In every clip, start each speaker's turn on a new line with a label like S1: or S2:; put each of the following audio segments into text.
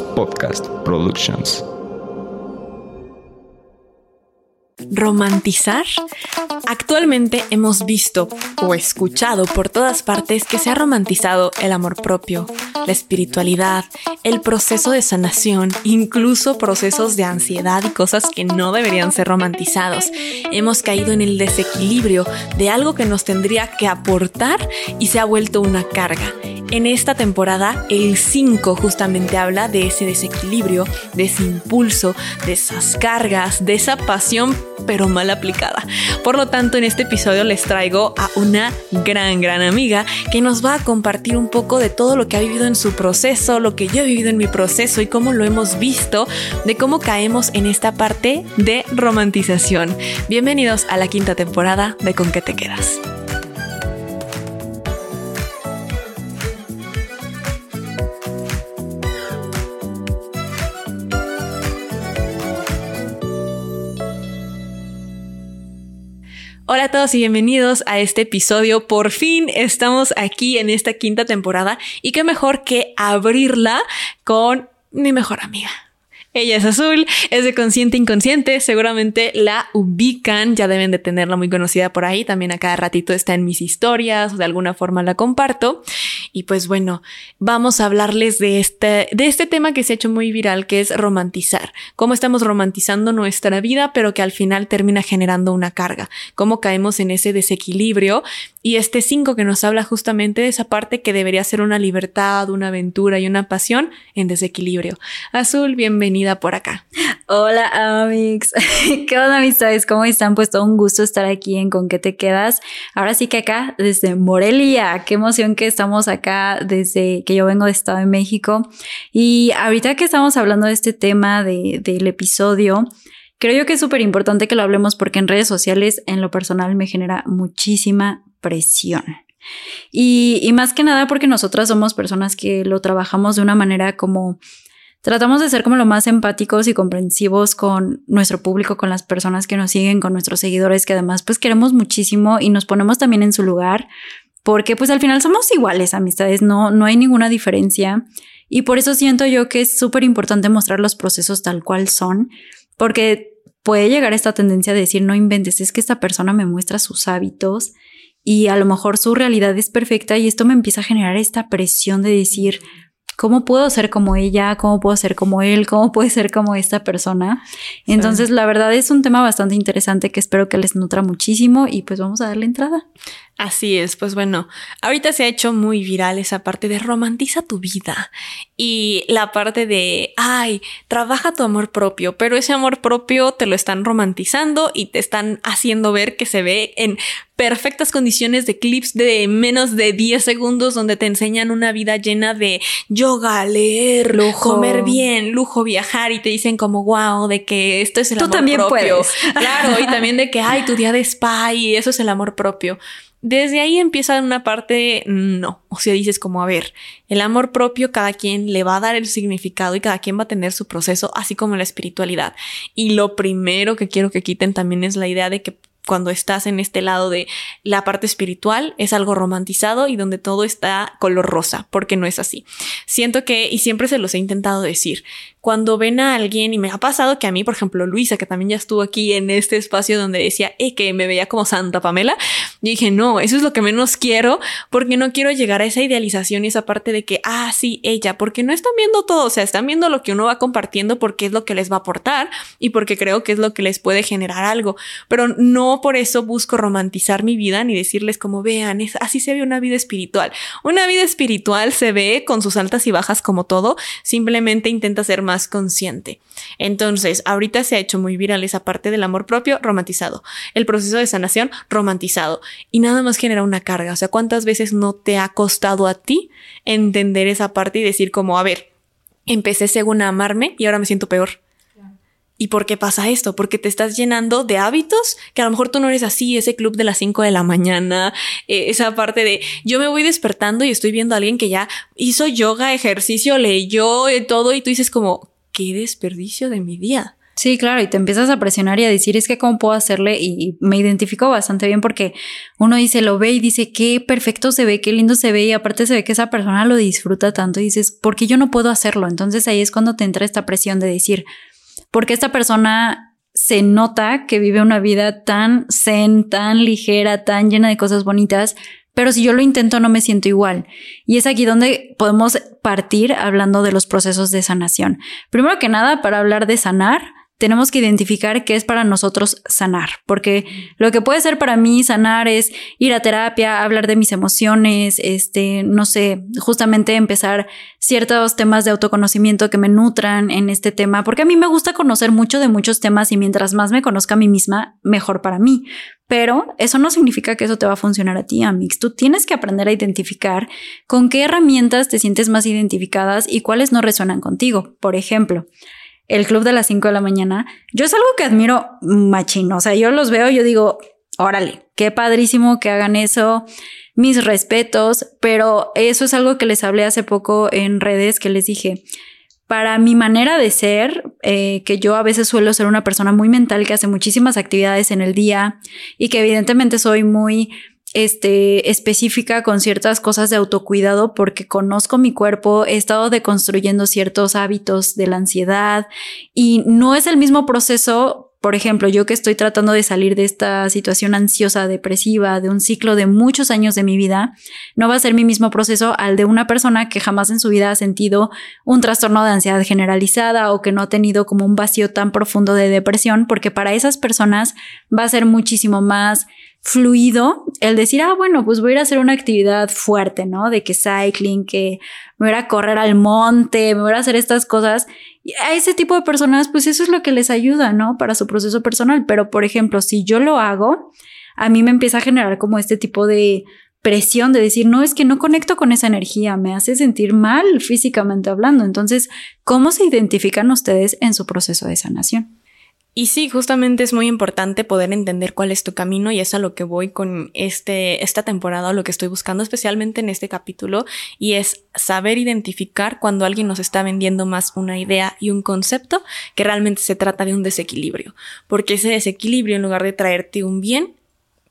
S1: Podcast Productions.
S2: Romantizar? Actualmente hemos visto o escuchado por todas partes que se ha romantizado el amor propio, la espiritualidad, el proceso de sanación, incluso procesos de ansiedad y cosas que no deberían ser romantizados. Hemos caído en el desequilibrio de algo que nos tendría que aportar y se ha vuelto una carga. En esta temporada, el 5 justamente habla de ese desequilibrio, de ese impulso, de esas cargas, de esa pasión pero mal aplicada. Por lo tanto, en este episodio les traigo a una gran, gran amiga que nos va a compartir un poco de todo lo que ha vivido en su proceso, lo que yo he vivido en mi proceso y cómo lo hemos visto, de cómo caemos en esta parte de romantización. Bienvenidos a la quinta temporada de Con qué te quedas. Todos y bienvenidos a este episodio. Por fin estamos aquí en esta quinta temporada y qué mejor que abrirla con mi mejor amiga. Ella es azul, es de consciente inconsciente, seguramente la ubican, ya deben de tenerla muy conocida por ahí, también a cada ratito está en mis historias, o de alguna forma la comparto. Y pues bueno, vamos a hablarles de este, de este tema que se ha hecho muy viral, que es romantizar. Cómo estamos romantizando nuestra vida, pero que al final termina generando una carga. Cómo caemos en ese desequilibrio. Y este 5 que nos habla justamente de esa parte que debería ser una libertad, una aventura y una pasión en desequilibrio. Azul, por acá.
S3: Hola, Amix. ¿Qué onda, amistades? ¿Cómo están? Pues todo un gusto estar aquí en Con qué te quedas. Ahora sí que acá, desde Morelia. Qué emoción que estamos acá desde que yo vengo de Estado de México. Y ahorita que estamos hablando de este tema del episodio, creo yo que es súper importante que lo hablemos porque en redes sociales, en lo personal, me genera muchísima presión. Y, y más que nada porque nosotras somos personas que lo trabajamos de una manera como tratamos de ser como lo más empáticos y comprensivos con nuestro público, con las personas que nos siguen, con nuestros seguidores, que además pues queremos muchísimo y nos ponemos también en su lugar porque pues al final somos iguales, amistades, no, no hay ninguna diferencia. Y por eso siento yo que es súper importante mostrar los procesos tal cual son, porque puede llegar esta tendencia de decir, no inventes, es que esta persona me muestra sus hábitos y a lo mejor su realidad es perfecta y esto me empieza a generar esta presión de decir, ¿cómo puedo ser como ella? ¿Cómo puedo ser como él? ¿Cómo puede ser como esta persona? Entonces, la verdad es un tema bastante interesante que espero que les nutra muchísimo y pues vamos a darle entrada.
S2: Así es, pues bueno, ahorita se ha hecho muy viral esa parte de romantiza tu vida y la parte de, ay, trabaja tu amor propio, pero ese amor propio te lo están romantizando y te están haciendo ver que se ve en perfectas condiciones de clips de menos de 10 segundos donde te enseñan una vida llena de yoga, leer, comer bien, lujo, viajar y te dicen como wow, de que esto es el
S3: Tú
S2: amor
S3: también
S2: propio.
S3: Puedes.
S2: Claro, y también de que ay, tu día de spa y eso es el amor propio desde ahí empieza una parte no. O sea, dices como, a ver, el amor propio cada quien le va a dar el significado y cada quien va a tener su proceso, así como la espiritualidad. Y lo primero que quiero que quiten también es la idea de que cuando estás en este lado de la parte espiritual es algo romantizado y donde todo está color rosa, porque no es así. Siento que, y siempre se los he intentado decir, cuando ven a alguien, y me ha pasado que a mí, por ejemplo, Luisa, que también ya estuvo aquí en este espacio donde decía eh, que me veía como Santa Pamela, yo dije, no, eso es lo que menos quiero, porque no quiero llegar a esa idealización y esa parte de que, ah, sí, ella, porque no están viendo todo, o sea, están viendo lo que uno va compartiendo porque es lo que les va a aportar y porque creo que es lo que les puede generar algo, pero no por eso busco romantizar mi vida ni decirles como vean, es, así se ve una vida espiritual. Una vida espiritual se ve con sus altas y bajas como todo, simplemente intenta ser más consciente. Entonces, ahorita se ha hecho muy viral esa parte del amor propio romantizado, el proceso de sanación romantizado y nada más genera una carga. O sea, ¿cuántas veces no te ha costado a ti entender esa parte y decir como, a ver, empecé según a amarme y ahora me siento peor? ¿Y por qué pasa esto? Porque te estás llenando de hábitos que a lo mejor tú no eres así, ese club de las 5 de la mañana, eh, esa parte de yo me voy despertando y estoy viendo a alguien que ya hizo yoga, ejercicio, leyó y todo y tú dices como, qué desperdicio de mi día.
S3: Sí, claro, y te empiezas a presionar y a decir, es que cómo puedo hacerle, y, me identifico bastante bien porque uno dice, lo ve y dice, qué perfecto se ve, qué lindo se ve, y aparte se ve que esa persona lo disfruta tanto, y dices, ¿por qué yo no puedo hacerlo? Entonces ahí es cuando te entra esta presión de decir, porque esta persona se nota que vive una vida tan zen, tan ligera, tan llena de cosas bonitas, pero si yo lo intento no me siento igual. Y es aquí donde podemos partir hablando de los procesos de sanación. Primero que nada, para hablar de sanar, tenemos que identificar qué es para nosotros sanar, porque lo que puede ser para mí sanar es ir a terapia, hablar de mis emociones, este, no sé, justamente empezar ciertos temas de autoconocimiento que me nutran en este tema, porque a mí me gusta conocer mucho de muchos temas y mientras más me conozca a mí misma, mejor para mí. Pero eso no significa que eso te va a funcionar a ti, Amix. Tú tienes que aprender a identificar con qué herramientas te sientes más identificadas y cuáles no resuenan contigo. Por ejemplo, el club de las 5 de la mañana, yo es algo que admiro machino. O sea, yo los veo, yo digo, órale, qué padrísimo que hagan eso, mis respetos, pero eso es algo que les hablé hace poco en redes, que les dije, para mi manera de ser, eh, que yo a veces suelo ser una persona muy mental que hace muchísimas actividades en el día y que evidentemente soy muy este, específica con ciertas cosas de autocuidado porque conozco mi cuerpo, he estado deconstruyendo ciertos hábitos de la ansiedad y no es el mismo proceso. Por ejemplo, yo que estoy tratando de salir de esta situación ansiosa, depresiva, de un ciclo de muchos años de mi vida, no va a ser mi mismo proceso al de una persona que jamás en su vida ha sentido un trastorno de ansiedad generalizada o que no ha tenido como un vacío tan profundo de depresión, porque para esas personas va a ser muchísimo más fluido el decir, ah, bueno, pues voy a ir a hacer una actividad fuerte, ¿no? De que cycling, que me voy a correr al monte, me voy a hacer estas cosas. A ese tipo de personas, pues eso es lo que les ayuda, ¿no? Para su proceso personal. Pero, por ejemplo, si yo lo hago, a mí me empieza a generar como este tipo de presión de decir, no, es que no conecto con esa energía, me hace sentir mal físicamente hablando. Entonces, ¿cómo se identifican ustedes en su proceso de sanación?
S2: Y sí, justamente es muy importante poder entender cuál es tu camino y es a lo que voy con este, esta temporada, lo que estoy buscando especialmente en este capítulo, y es saber identificar cuando alguien nos está vendiendo más una idea y un concepto que realmente se trata de un desequilibrio, porque ese desequilibrio en lugar de traerte un bien,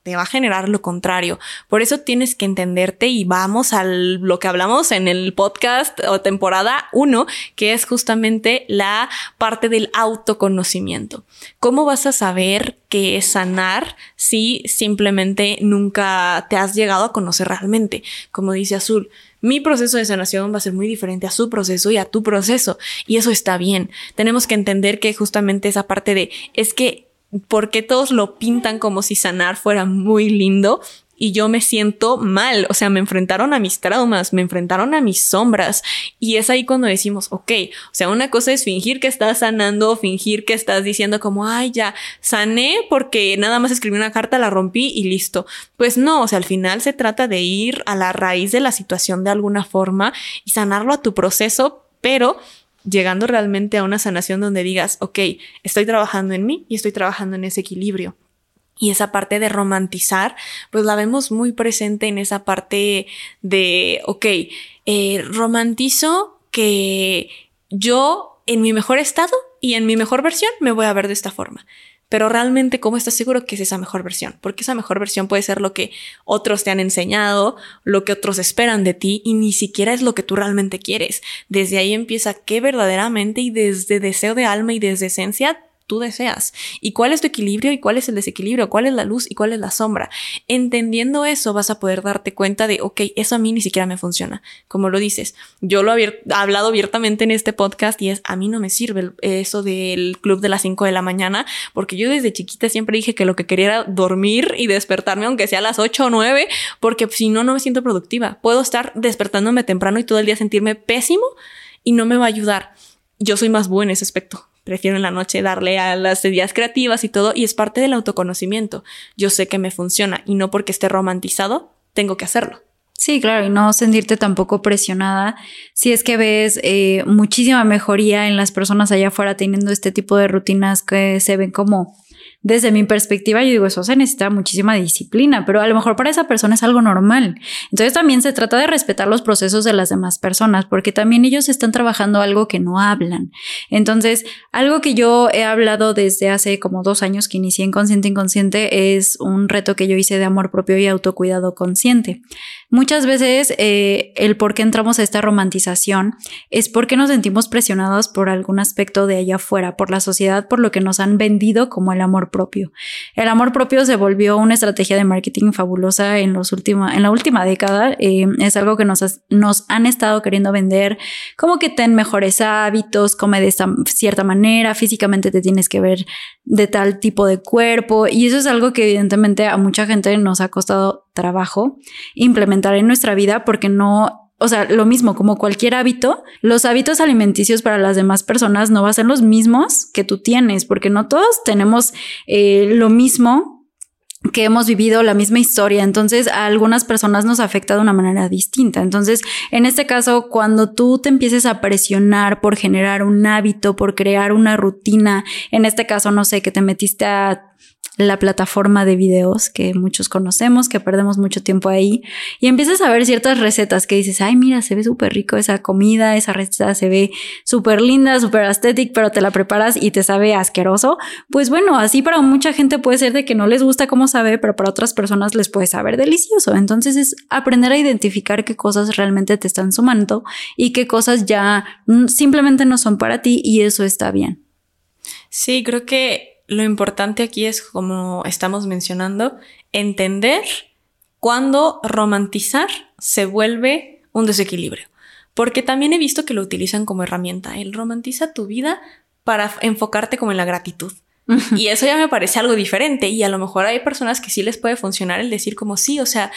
S2: te va a generar lo contrario. Por eso tienes que entenderte y vamos a lo que hablamos en el podcast o temporada 1, que es justamente la parte del autoconocimiento. ¿Cómo vas a saber qué es sanar si simplemente nunca te has llegado a conocer realmente? Como dice Azul, mi proceso de sanación va a ser muy diferente a su proceso y a tu proceso. Y eso está bien. Tenemos que entender que justamente esa parte de es que porque todos lo pintan como si sanar fuera muy lindo y yo me siento mal, o sea, me enfrentaron a mis traumas, me enfrentaron a mis sombras y es ahí cuando decimos, ok, o sea, una cosa es fingir que estás sanando, fingir que estás diciendo como, ay, ya, sané porque nada más escribí una carta, la rompí y listo. Pues no, o sea, al final se trata de ir a la raíz de la situación de alguna forma y sanarlo a tu proceso, pero llegando realmente a una sanación donde digas, ok, estoy trabajando en mí y estoy trabajando en ese equilibrio. Y esa parte de romantizar, pues la vemos muy presente en esa parte de, ok, eh, romantizo que yo en mi mejor estado y en mi mejor versión me voy a ver de esta forma pero realmente cómo estás seguro que es esa mejor versión, porque esa mejor versión puede ser lo que otros te han enseñado, lo que otros esperan de ti y ni siquiera es lo que tú realmente quieres. Desde ahí empieza que verdaderamente y desde deseo de alma y desde esencia tú deseas y cuál es tu equilibrio y cuál es el desequilibrio, cuál es la luz y cuál es la sombra. Entendiendo eso vas a poder darte cuenta de, ok, eso a mí ni siquiera me funciona. Como lo dices, yo lo he hablado abiertamente en este podcast y es, a mí no me sirve eso del club de las 5 de la mañana porque yo desde chiquita siempre dije que lo que quería era dormir y despertarme aunque sea a las 8 o 9 porque si no, no me siento productiva. Puedo estar despertándome temprano y todo el día sentirme pésimo y no me va a ayudar. Yo soy más buena en ese aspecto prefiero en la noche darle a las ideas creativas y todo, y es parte del autoconocimiento. Yo sé que me funciona y no porque esté romantizado, tengo que hacerlo.
S3: Sí, claro, y no sentirte tampoco presionada. Si es que ves eh, muchísima mejoría en las personas allá afuera teniendo este tipo de rutinas que se ven como desde mi perspectiva, yo digo, eso se necesita muchísima disciplina, pero a lo mejor para esa persona es algo normal. Entonces también se trata de respetar los procesos de las demás personas, porque también ellos están trabajando algo que no hablan. Entonces, algo que yo he hablado desde hace como dos años que inicié en Consciente Inconsciente es un reto que yo hice de amor propio y autocuidado consciente. Muchas veces eh, el por qué entramos a esta romantización es porque nos sentimos presionados por algún aspecto de allá afuera, por la sociedad, por lo que nos han vendido como el amor propio. El amor propio se volvió una estrategia de marketing fabulosa en, los última, en la última década. Eh, es algo que nos, nos han estado queriendo vender, como que ten mejores hábitos, come de esta cierta manera, físicamente te tienes que ver de tal tipo de cuerpo. Y eso es algo que evidentemente a mucha gente nos ha costado trabajo implementar en nuestra vida porque no, o sea, lo mismo como cualquier hábito, los hábitos alimenticios para las demás personas no van a ser los mismos que tú tienes, porque no todos tenemos eh, lo mismo que hemos vivido la misma historia, entonces a algunas personas nos afecta de una manera distinta. Entonces, en este caso, cuando tú te empieces a presionar por generar un hábito, por crear una rutina, en este caso, no sé, que te metiste a la plataforma de videos que muchos conocemos, que perdemos mucho tiempo ahí, y empiezas a ver ciertas recetas que dices, ay, mira, se ve súper rico esa comida, esa receta se ve súper linda, súper estética, pero te la preparas y te sabe asqueroso. Pues bueno, así para mucha gente puede ser de que no les gusta cómo sabe, pero para otras personas les puede saber delicioso. Entonces es aprender a identificar qué cosas realmente te están sumando y qué cosas ya simplemente no son para ti y eso está bien.
S2: Sí, creo que lo importante aquí es, como estamos mencionando, entender cuándo romantizar se vuelve un desequilibrio. Porque también he visto que lo utilizan como herramienta. El romantiza tu vida para enfocarte como en la gratitud. Y eso ya me parece algo diferente. Y a lo mejor hay personas que sí les puede funcionar el decir como sí, o sea,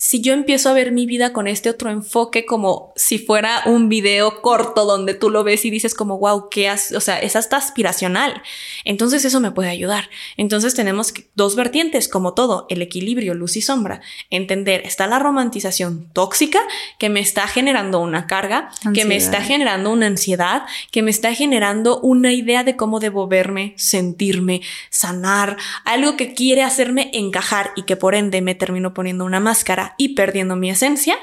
S2: si yo empiezo a ver mi vida con este otro enfoque como si fuera un video corto donde tú lo ves y dices como, wow, ¿qué has? O sea, es hasta aspiracional. Entonces eso me puede ayudar. Entonces tenemos dos vertientes, como todo, el equilibrio, luz y sombra. Entender, está la romantización tóxica que me está generando una carga, que me está generando una ansiedad, que me está generando una idea de cómo debo verme, sentirme, sanar, algo que quiere hacerme encajar y que por ende me termino poniendo una máscara y perdiendo mi esencia,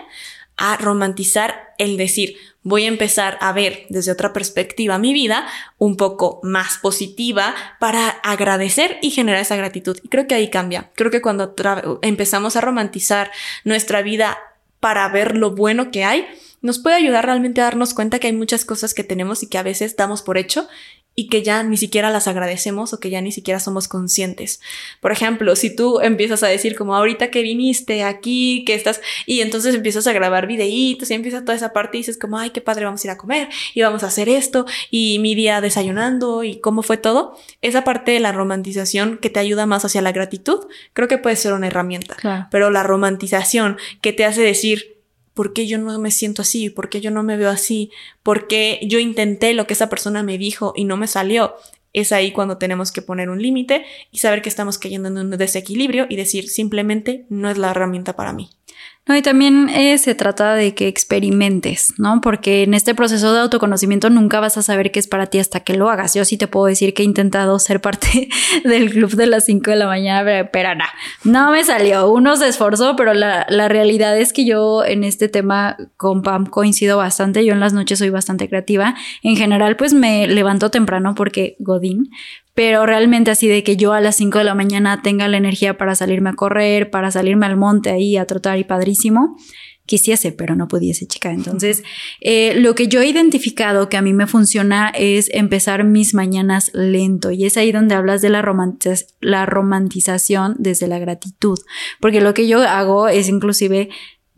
S2: a romantizar el decir, voy a empezar a ver desde otra perspectiva mi vida un poco más positiva para agradecer y generar esa gratitud. Y creo que ahí cambia. Creo que cuando empezamos a romantizar nuestra vida para ver lo bueno que hay, nos puede ayudar realmente a darnos cuenta que hay muchas cosas que tenemos y que a veces damos por hecho y que ya ni siquiera las agradecemos o que ya ni siquiera somos conscientes. Por ejemplo, si tú empiezas a decir como ahorita que viniste aquí, que estás, y entonces empiezas a grabar videitos y empieza toda esa parte y dices como, ay, qué padre, vamos a ir a comer y vamos a hacer esto y mi día desayunando y cómo fue todo, esa parte de la romantización que te ayuda más hacia la gratitud, creo que puede ser una herramienta. Pero la romantización que te hace decir, ¿Por qué yo no me siento así? ¿Por qué yo no me veo así? ¿Por qué yo intenté lo que esa persona me dijo y no me salió? Es ahí cuando tenemos que poner un límite y saber que estamos cayendo en un desequilibrio y decir simplemente no es la herramienta para mí.
S3: No, y también eh, se trata de que experimentes, ¿no? Porque en este proceso de autoconocimiento nunca vas a saber qué es para ti hasta que lo hagas. Yo sí te puedo decir que he intentado ser parte del club de las 5 de la mañana, pero, no, no me salió. Uno se esforzó, pero la, la realidad es que yo en este tema con Pam coincido bastante. Yo en las noches soy bastante creativa. En general, pues me levanto temprano porque Godín, pero realmente así de que yo a las 5 de la mañana tenga la energía para salirme a correr, para salirme al monte ahí a trotar y padrísimo, quisiese, pero no pudiese, chica. Entonces, eh, lo que yo he identificado que a mí me funciona es empezar mis mañanas lento y es ahí donde hablas de la, la romantización desde la gratitud, porque lo que yo hago es inclusive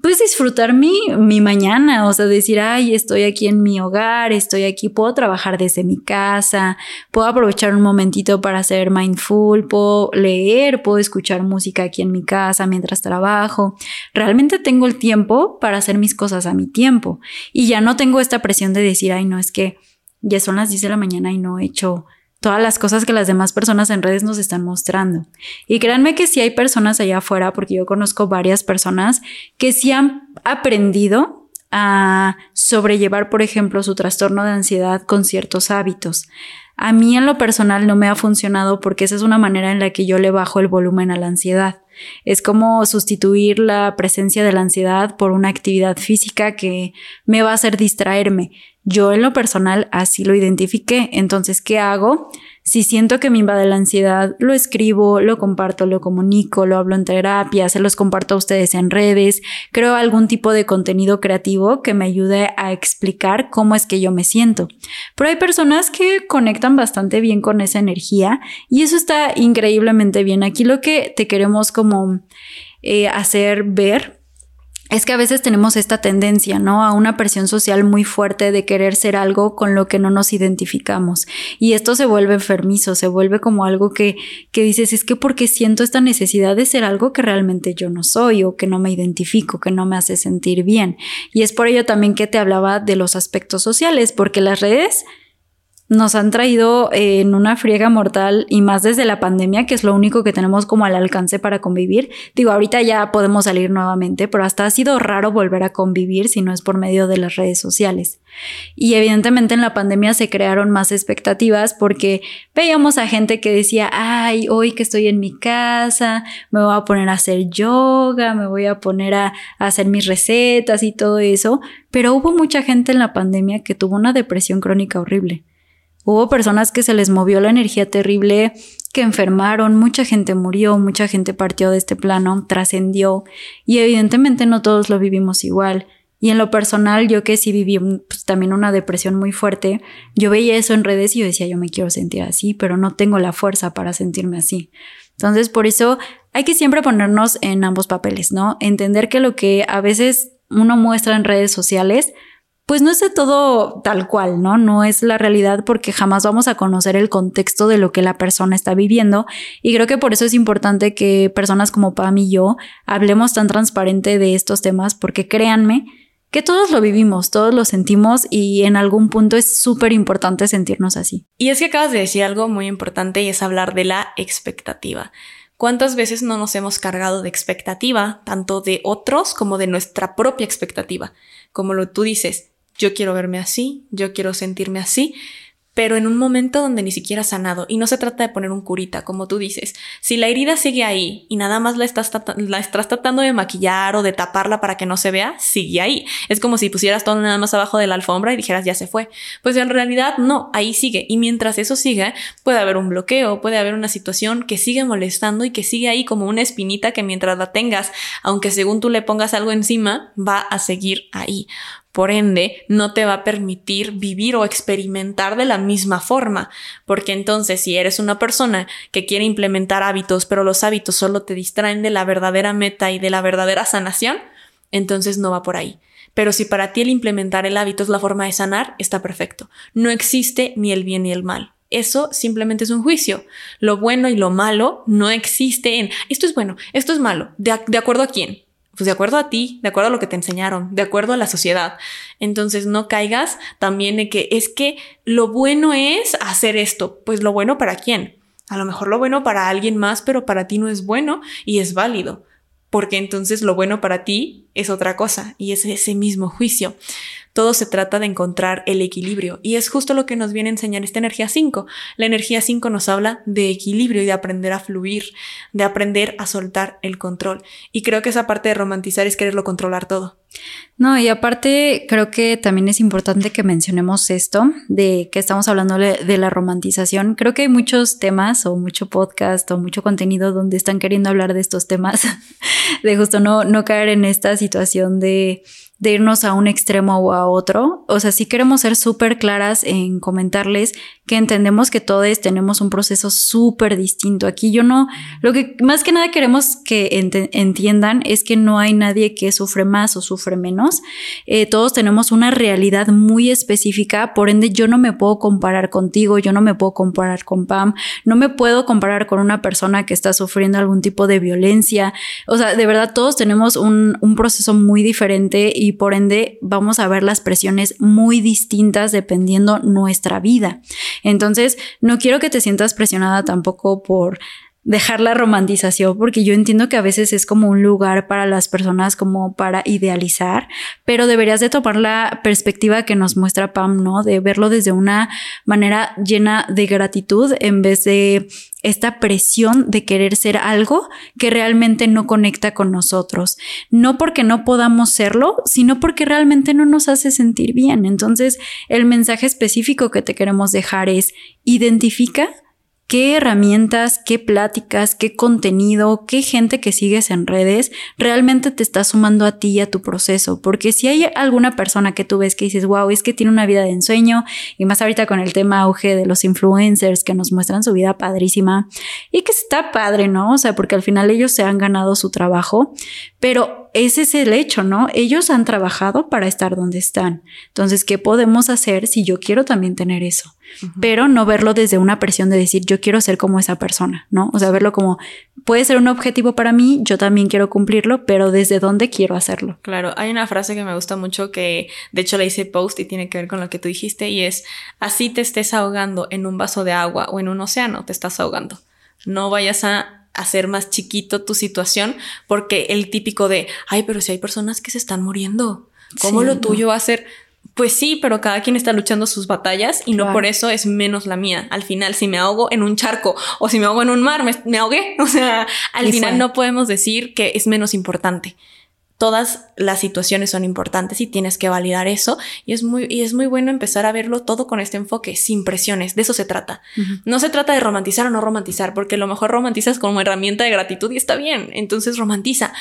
S3: pues disfrutar mi, mi mañana, o sea, decir, ay, estoy aquí en mi hogar, estoy aquí, puedo trabajar desde mi casa, puedo aprovechar un momentito para ser mindful, puedo leer, puedo escuchar música aquí en mi casa mientras trabajo. Realmente tengo el tiempo para hacer mis cosas a mi tiempo y ya no tengo esta presión de decir, ay, no, es que ya son las 10 de la mañana y no he hecho todas las cosas que las demás personas en redes nos están mostrando. Y créanme que sí hay personas allá afuera, porque yo conozco varias personas que sí han aprendido a sobrellevar, por ejemplo, su trastorno de ansiedad con ciertos hábitos. A mí en lo personal no me ha funcionado porque esa es una manera en la que yo le bajo el volumen a la ansiedad. Es como sustituir la presencia de la ansiedad por una actividad física que me va a hacer distraerme. Yo en lo personal así lo identifiqué. Entonces, ¿qué hago? Si siento que me invade la ansiedad, lo escribo, lo comparto, lo comunico, lo hablo en terapia, se los comparto a ustedes en redes, creo algún tipo de contenido creativo que me ayude a explicar cómo es que yo me siento. Pero hay personas que conectan bastante bien con esa energía y eso está increíblemente bien. Aquí lo que te queremos como eh, hacer ver es que a veces tenemos esta tendencia, ¿no? A una presión social muy fuerte de querer ser algo con lo que no nos identificamos. Y esto se vuelve enfermizo, se vuelve como algo que, que dices, es que porque siento esta necesidad de ser algo que realmente yo no soy o que no me identifico, que no me hace sentir bien. Y es por ello también que te hablaba de los aspectos sociales, porque las redes nos han traído eh, en una friega mortal y más desde la pandemia, que es lo único que tenemos como al alcance para convivir. Digo, ahorita ya podemos salir nuevamente, pero hasta ha sido raro volver a convivir si no es por medio de las redes sociales. Y evidentemente en la pandemia se crearon más expectativas porque veíamos a gente que decía, ay, hoy que estoy en mi casa, me voy a poner a hacer yoga, me voy a poner a, a hacer mis recetas y todo eso, pero hubo mucha gente en la pandemia que tuvo una depresión crónica horrible. Hubo personas que se les movió la energía terrible, que enfermaron, mucha gente murió, mucha gente partió de este plano, trascendió y evidentemente no todos lo vivimos igual. Y en lo personal, yo que sí viví pues, también una depresión muy fuerte, yo veía eso en redes y yo decía, yo me quiero sentir así, pero no tengo la fuerza para sentirme así. Entonces, por eso hay que siempre ponernos en ambos papeles, ¿no? Entender que lo que a veces uno muestra en redes sociales pues no es de todo tal cual, ¿no? No es la realidad porque jamás vamos a conocer el contexto de lo que la persona está viviendo y creo que por eso es importante que personas como Pam y yo hablemos tan transparente de estos temas porque créanme que todos lo vivimos, todos lo sentimos y en algún punto es súper importante sentirnos así.
S2: Y es que acabas de decir algo muy importante y es hablar de la expectativa. ¿Cuántas veces no nos hemos cargado de expectativa, tanto de otros como de nuestra propia expectativa? Como lo tú dices, yo quiero verme así, yo quiero sentirme así, pero en un momento donde ni siquiera ha sanado. Y no se trata de poner un curita, como tú dices. Si la herida sigue ahí y nada más la estás, la estás tratando de maquillar o de taparla para que no se vea, sigue ahí. Es como si pusieras todo nada más abajo de la alfombra y dijeras ya se fue. Pues en realidad no, ahí sigue. Y mientras eso siga, puede haber un bloqueo, puede haber una situación que sigue molestando y que sigue ahí como una espinita que mientras la tengas, aunque según tú le pongas algo encima, va a seguir ahí. Por ende, no te va a permitir vivir o experimentar de la misma forma, porque entonces si eres una persona que quiere implementar hábitos, pero los hábitos solo te distraen de la verdadera meta y de la verdadera sanación, entonces no va por ahí. Pero si para ti el implementar el hábito es la forma de sanar, está perfecto. No existe ni el bien ni el mal. Eso simplemente es un juicio. Lo bueno y lo malo no existe en esto es bueno, esto es malo. ¿De, de acuerdo a quién? Pues de acuerdo a ti, de acuerdo a lo que te enseñaron, de acuerdo a la sociedad. Entonces no caigas también de que es que lo bueno es hacer esto. Pues lo bueno para quién? A lo mejor lo bueno para alguien más, pero para ti no es bueno y es válido. Porque entonces lo bueno para ti es otra cosa y es ese mismo juicio todo se trata de encontrar el equilibrio. Y es justo lo que nos viene a enseñar esta energía 5. La energía 5 nos habla de equilibrio y de aprender a fluir, de aprender a soltar el control. Y creo que esa parte de romantizar es quererlo controlar todo.
S3: No, y aparte creo que también es importante que mencionemos esto, de que estamos hablando de la romantización. Creo que hay muchos temas o mucho podcast o mucho contenido donde están queriendo hablar de estos temas, de justo no, no caer en esta situación de de irnos a un extremo o a otro. O sea, sí queremos ser súper claras en comentarles que entendemos que todos tenemos un proceso súper distinto. Aquí yo no, lo que más que nada queremos que entiendan es que no hay nadie que sufre más o sufre menos. Eh, todos tenemos una realidad muy específica, por ende yo no me puedo comparar contigo, yo no me puedo comparar con Pam, no me puedo comparar con una persona que está sufriendo algún tipo de violencia. O sea, de verdad todos tenemos un, proceso muy diferente por ende vamos a ver las presiones muy distintas dependiendo nuestra vida. Entonces, no quiero que te sientas presionada tampoco por dejar la romantización, porque yo entiendo que a veces es como un lugar para las personas como para idealizar, pero deberías de tomar la perspectiva que nos muestra Pam, ¿no? De verlo desde una manera llena de gratitud en vez de esta presión de querer ser algo que realmente no conecta con nosotros. No porque no podamos serlo, sino porque realmente no nos hace sentir bien. Entonces, el mensaje específico que te queremos dejar es identifica qué herramientas, qué pláticas, qué contenido, qué gente que sigues en redes realmente te está sumando a ti y a tu proceso. Porque si hay alguna persona que tú ves que dices, wow, es que tiene una vida de ensueño, y más ahorita con el tema auge de los influencers que nos muestran su vida padrísima, y que está padre, ¿no? O sea, porque al final ellos se han ganado su trabajo, pero ese es el hecho, ¿no? Ellos han trabajado para estar donde están. Entonces, ¿qué podemos hacer si yo quiero también tener eso? Pero no verlo desde una presión de decir, yo quiero ser como esa persona, ¿no? O sea, verlo como, puede ser un objetivo para mí, yo también quiero cumplirlo, pero desde dónde quiero hacerlo.
S2: Claro, hay una frase que me gusta mucho que, de hecho, la hice post y tiene que ver con lo que tú dijiste y es, así te estés ahogando en un vaso de agua o en un océano, te estás ahogando. No vayas a hacer más chiquito tu situación, porque el típico de, ay, pero si hay personas que se están muriendo, ¿cómo lo tuyo va a ser? Pues sí, pero cada quien está luchando sus batallas y no por eso es menos la mía. Al final, si me ahogo en un charco o si me ahogo en un mar, me, ahogué. O sea, al final no podemos decir que es menos importante todas las situaciones son importantes y tienes que validar eso. Y es muy, y es muy bueno empezar a verlo todo con este enfoque, sin presiones. De eso se trata. No se trata de romantizar o no romantizar, porque a lo mejor romantizas como herramienta de gratitud y está bien. Entonces romantiza.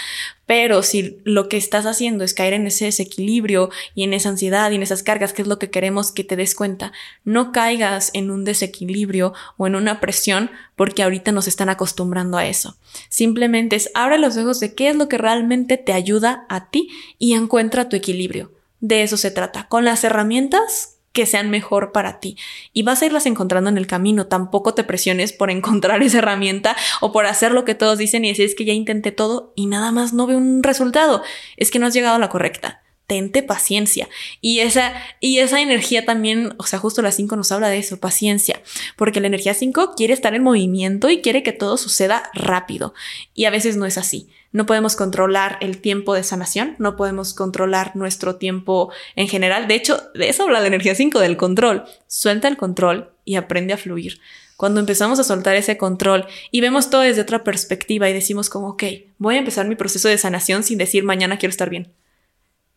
S2: Pero si lo que estás haciendo es caer en ese desequilibrio y en esa ansiedad y en esas cargas, que es lo que queremos que te des cuenta, no caigas en un desequilibrio o en una presión porque ahorita nos están acostumbrando a eso. Simplemente es abre los ojos de qué es lo que realmente te ayuda a ti y encuentra tu equilibrio. De eso se trata, con las herramientas que sean mejor para ti. Y vas a irlas encontrando en el camino. Tampoco te presiones por encontrar esa herramienta o por hacer lo que todos dicen y decir es que ya intenté todo y nada más no veo un resultado. Es que no has llegado a la correcta. Tente paciencia. Y esa, y esa energía también, o sea, justo la 5 nos habla de eso, paciencia. Porque la energía 5 quiere estar en movimiento y quiere que todo suceda rápido. Y a veces no es así. No podemos controlar el tiempo de sanación, no podemos controlar nuestro tiempo en general. De hecho, de eso habla la energía 5, del control. Suelta el control y aprende a fluir. Cuando empezamos a soltar ese control y vemos todo desde otra perspectiva y decimos como, ok, voy a empezar mi proceso de sanación sin decir mañana quiero estar bien.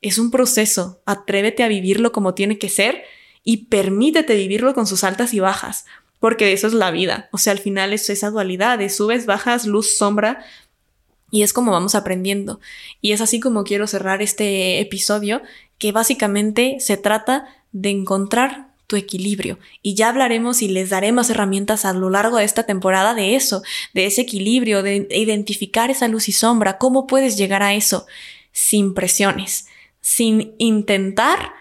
S2: Es un proceso, atrévete a vivirlo como tiene que ser y permítete vivirlo con sus altas y bajas, porque eso es la vida. O sea, al final es esa dualidad de subes, bajas, luz, sombra, y es como vamos aprendiendo. Y es así como quiero cerrar este episodio, que básicamente se trata de encontrar tu equilibrio. Y ya hablaremos y les daremos herramientas a lo largo de esta temporada de eso, de ese equilibrio, de identificar esa luz y sombra, cómo puedes llegar a eso sin presiones, sin intentar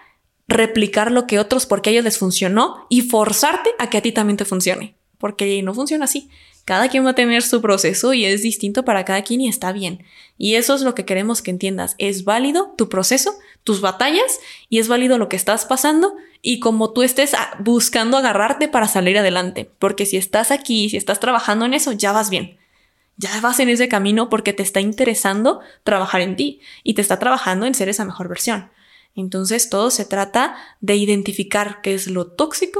S2: replicar lo que otros porque a ellos les funcionó y forzarte a que a ti también te funcione, porque no funciona así. Cada quien va a tener su proceso y es distinto para cada quien y está bien. Y eso es lo que queremos que entiendas. Es válido tu proceso, tus batallas y es válido lo que estás pasando y como tú estés buscando agarrarte para salir adelante. Porque si estás aquí, si estás trabajando en eso, ya vas bien. Ya vas en ese camino porque te está interesando trabajar en ti y te está trabajando en ser esa mejor versión. Entonces todo se trata de identificar qué es lo tóxico,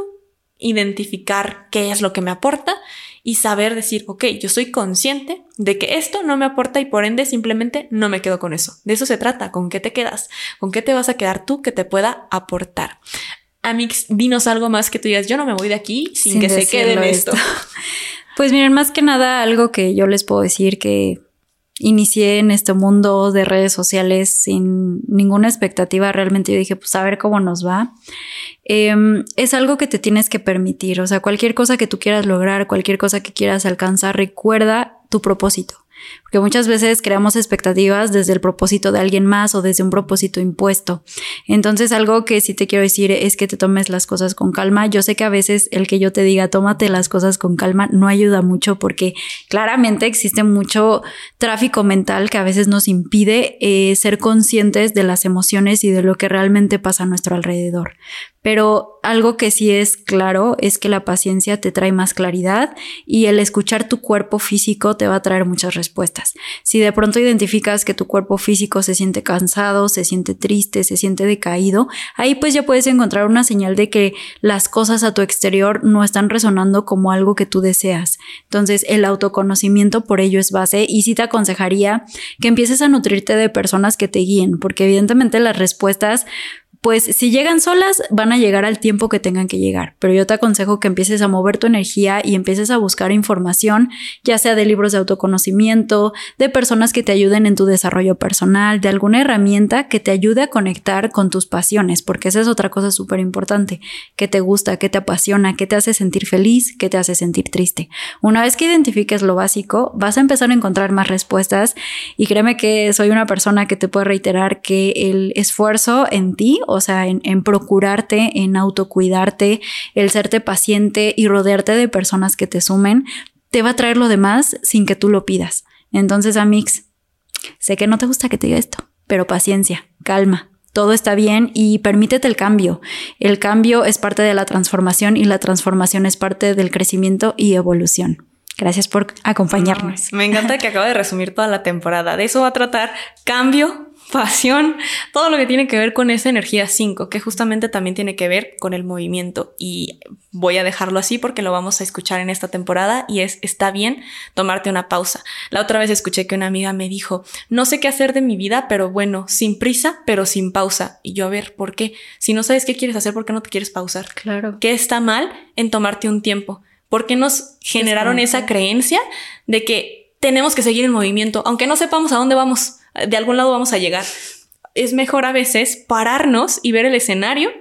S2: identificar qué es lo que me aporta y saber decir, ok, yo soy consciente de que esto no me aporta y por ende simplemente no me quedo con eso. De eso se trata, con qué te quedas, con qué te vas a quedar tú que te pueda aportar. Amix, dinos algo más que tú digas, yo no me voy de aquí sin, que se quede en esto.
S3: Pues miren, más que nada algo que yo les puedo decir que inicié en este mundo de redes sociales sin ninguna expectativa. Realmente yo dije, pues a ver cómo nos va. Em, es algo que te tienes que permitir. O sea, cualquier cosa que tú quieras lograr, cualquier cosa que quieras alcanzar, recuerda tu propósito. Porque muchas veces creamos expectativas desde el propósito de alguien más o desde un propósito impuesto. Entonces algo que sí te quiero decir es que te tomes las cosas con calma. Yo sé que a veces el que yo te diga tómate las cosas con calma no ayuda mucho porque claramente existe mucho tráfico mental que a veces nos impide eh, ser conscientes de las emociones y de lo que realmente pasa a nuestro alrededor. Pero algo que sí es claro es que la paciencia te trae más claridad y el escuchar tu cuerpo físico te va a traer muchas respuestas. Si de pronto identificas que tu cuerpo físico se siente cansado, se siente triste, se siente decaído, ahí pues ya puedes encontrar una señal de que las cosas a tu exterior no están resonando como algo que tú deseas. Entonces el autoconocimiento por ello es base y sí te aconsejaría que empieces a nutrirte de personas que te guíen, porque evidentemente las respuestas pues si llegan solas van a llegar al tiempo que tengan que llegar, pero yo te aconsejo que empieces a mover tu energía y empieces a buscar información, ya sea de libros de autoconocimiento, de personas que te ayuden en tu desarrollo personal, de alguna herramienta que te ayude a conectar con tus pasiones, porque esa es otra cosa súper importante, que te gusta, que te apasiona, que te hace sentir feliz, que te hace sentir triste. Una vez que identifiques lo básico, vas a empezar a encontrar más respuestas y créeme que soy una persona que te puede reiterar que el esfuerzo en ti o sea, en, procurarte, en autocuidarte, el serte paciente y rodearte de personas que te sumen, te va a traer lo demás sin que tú lo pidas. Entonces, Amix, sé que no te gusta que te diga esto, pero paciencia, calma, todo está bien y permítete el cambio. El cambio es parte de la transformación y la transformación es parte del crecimiento y evolución. Gracias por acompañarnos.
S2: me encanta que acaba de resumir toda la temporada. De eso va a tratar cambio, pasión, todo lo que tiene que ver con esa energía 5, que justamente también tiene que ver con el movimiento. Y voy a dejarlo así porque lo vamos a escuchar en esta temporada y es, está bien tomarte una pausa. La otra vez escuché que una amiga me dijo, no sé qué hacer de mi vida, pero bueno, sin prisa, pero sin pausa. Y yo, a ver, ¿por qué? Si no sabes qué quieres hacer, ¿por qué no te quieres pausar?
S3: Claro.
S2: ¿Qué está mal en tomarte un tiempo? ¿Por qué nos generaron esa creencia de que tenemos que seguir el movimiento, aunque no sepamos a dónde vamos? De algún lado vamos a llegar. Es mejor a veces pararnos y ver el escenario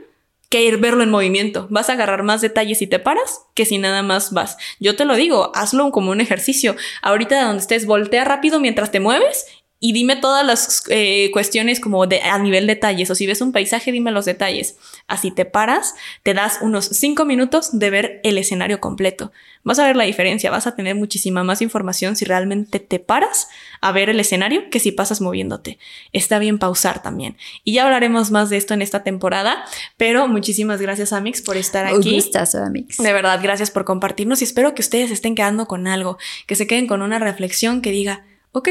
S2: que ir verlo en movimiento. Vas a agarrar más detalles si te paras que si nada más vas. Yo te lo digo, hazlo como un ejercicio. Ahorita de donde estés, voltea rápido mientras te mueves y dime todas las eh, cuestiones como de, a nivel detalles. O si ves un paisaje, dime los detalles. Así te paras, te das unos cinco minutos de ver el escenario completo. Vas a ver la diferencia, vas a tener muchísima más información si realmente te paras a ver el escenario que si pasas moviéndote. Está bien pausar también. Y ya hablaremos más de esto en esta temporada, pero muchísimas gracias Amix por estar aquí.
S3: gustazo, Amix.
S2: De verdad, gracias por compartirnos y espero que ustedes estén quedando con algo, que se queden con una reflexión que diga, ok,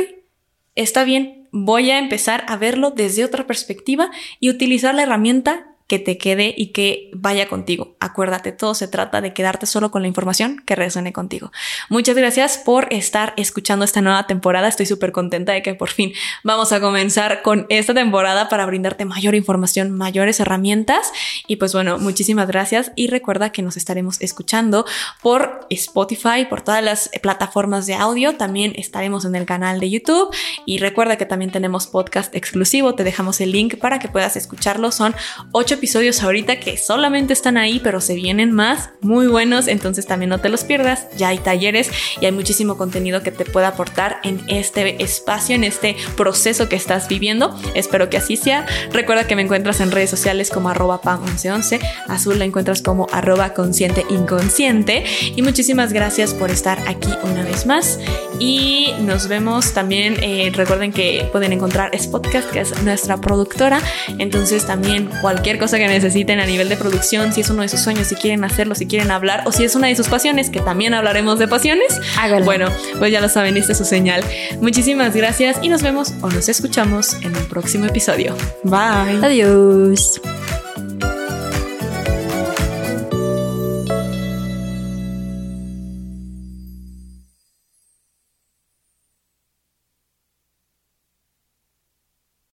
S2: está bien, voy a empezar a verlo desde otra perspectiva y utilizar la herramienta que te quede y que vaya contigo. Acuérdate, todo se trata de quedarte solo con la información que resuene contigo. Muchas gracias por estar escuchando esta nueva temporada. Estoy súper contenta de que por fin vamos a comenzar con esta temporada para brindarte mayor información, mayores herramientas. Y pues bueno, muchísimas gracias y recuerda que nos estaremos escuchando por Spotify, por todas las plataformas de audio. También estaremos en el canal de YouTube y recuerda que también tenemos podcast exclusivo. Te dejamos el link para que puedas escucharlo. Son ocho episodios ahorita que solamente están ahí, pero se vienen más muy buenos, entonces también no te los pierdas. Ya hay talleres y hay muchísimo contenido que te pueda aportar en este espacio, en este proceso que estás viviendo. Espero que así sea. Recuerda que me encuentras en redes sociales como arroba pan1111, azul la encuentras como arroba consciente inconsciente y muchísimas gracias por estar aquí una vez más y nos vemos también. Eh, recuerden que pueden encontrar Spotcast, que es nuestra productora, entonces también cualquier cosa que necesiten a nivel de producción, si es uno de sus sueños, si quieren hacerlo, si quieren hablar o si es una de sus pasiones, que también hablaremos de pasiones. Bueno, pues ya lo saben, esta es su señal. Muchísimas gracias y nos vemos o nos escuchamos en un próximo episodio. Bye.
S3: Adiós.